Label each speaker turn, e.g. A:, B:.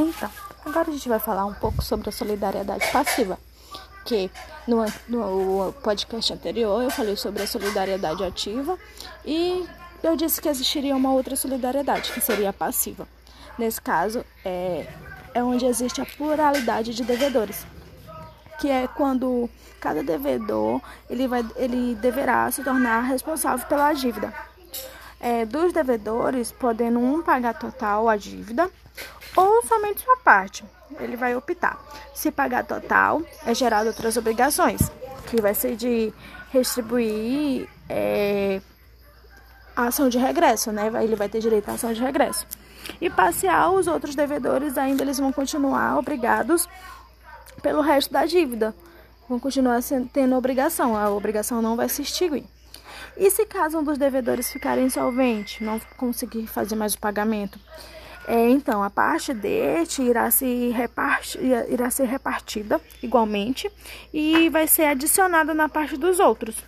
A: Então, agora a gente vai falar um pouco sobre a solidariedade passiva, que no, no podcast anterior eu falei sobre a solidariedade ativa e eu disse que existiria uma outra solidariedade, que seria a passiva. Nesse caso, é, é onde existe a pluralidade de devedores, que é quando cada devedor ele, vai, ele deverá se tornar responsável pela dívida. É, dos devedores, podendo um pagar total a dívida ou somente sua parte. Ele vai optar. Se pagar total, é gerado outras obrigações, que vai ser de retribuir é, a ação de regresso, né? Ele vai ter direito à ação de regresso. E parcial, os outros devedores ainda eles vão continuar obrigados pelo resto da dívida. Vão continuar tendo obrigação, a obrigação não vai se extinguir. E se caso um dos devedores ficar insolvente, não conseguir fazer mais o pagamento, é, então, a parte deste irá, se irá ser repartida igualmente e vai ser adicionada na parte dos outros.